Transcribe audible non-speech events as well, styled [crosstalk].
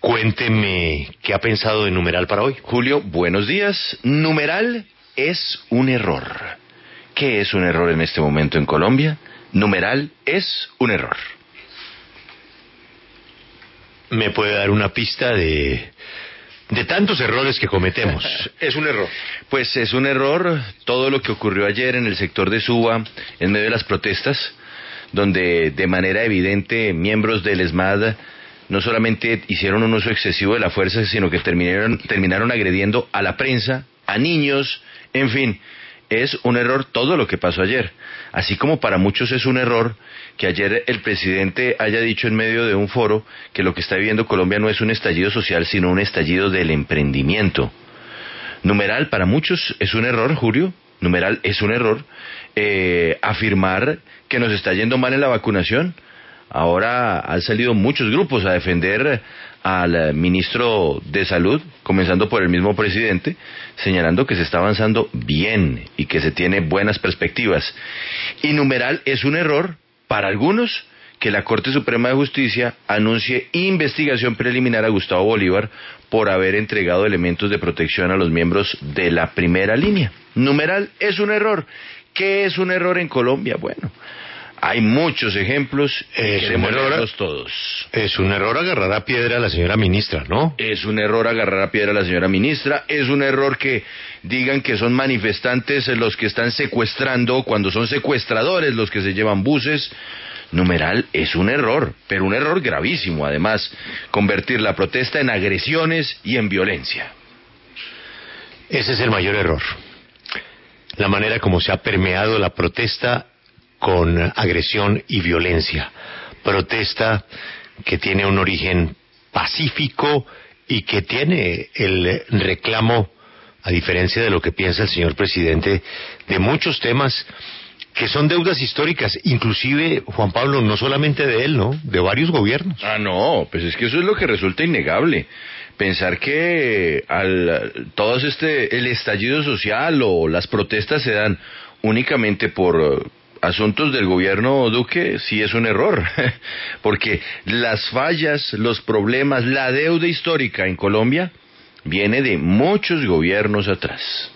Cuénteme qué ha pensado de numeral para hoy. Julio, buenos días. Numeral es un error. ¿Qué es un error en este momento en Colombia? Numeral es un error. ¿Me puede dar una pista de, de tantos errores que cometemos? [laughs] es un error. Pues es un error todo lo que ocurrió ayer en el sector de Suba, en medio de las protestas, donde de manera evidente miembros del ESMAD no solamente hicieron un uso excesivo de la fuerza, sino que terminaron, terminaron agrediendo a la prensa, a niños, en fin, es un error todo lo que pasó ayer. Así como para muchos es un error que ayer el presidente haya dicho en medio de un foro que lo que está viviendo Colombia no es un estallido social, sino un estallido del emprendimiento. Numeral, para muchos es un error, Julio, numeral es un error eh, afirmar que nos está yendo mal en la vacunación. Ahora han salido muchos grupos a defender al ministro de Salud, comenzando por el mismo presidente, señalando que se está avanzando bien y que se tiene buenas perspectivas. Y numeral es un error para algunos que la Corte Suprema de Justicia anuncie investigación preliminar a Gustavo Bolívar por haber entregado elementos de protección a los miembros de la primera línea. Numeral es un error. ¿Qué es un error en Colombia? Bueno, hay muchos ejemplos es un error, todos. Es un error agarrar a piedra a la señora ministra, ¿no? Es un error agarrar a piedra a la señora ministra. Es un error que digan que son manifestantes los que están secuestrando cuando son secuestradores los que se llevan buses. Numeral es un error, pero un error gravísimo, además, convertir la protesta en agresiones y en violencia. Ese es el mayor error. La manera como se ha permeado la protesta con agresión y violencia. Protesta que tiene un origen pacífico y que tiene el reclamo, a diferencia de lo que piensa el señor presidente, de muchos temas que son deudas históricas, inclusive, Juan Pablo, no solamente de él, ¿no? De varios gobiernos. Ah, no, pues es que eso es lo que resulta innegable. Pensar que al todo este el estallido social o las protestas se dan únicamente por asuntos del gobierno Duque sí es un error, [laughs] porque las fallas, los problemas, la deuda histórica en Colombia viene de muchos gobiernos atrás.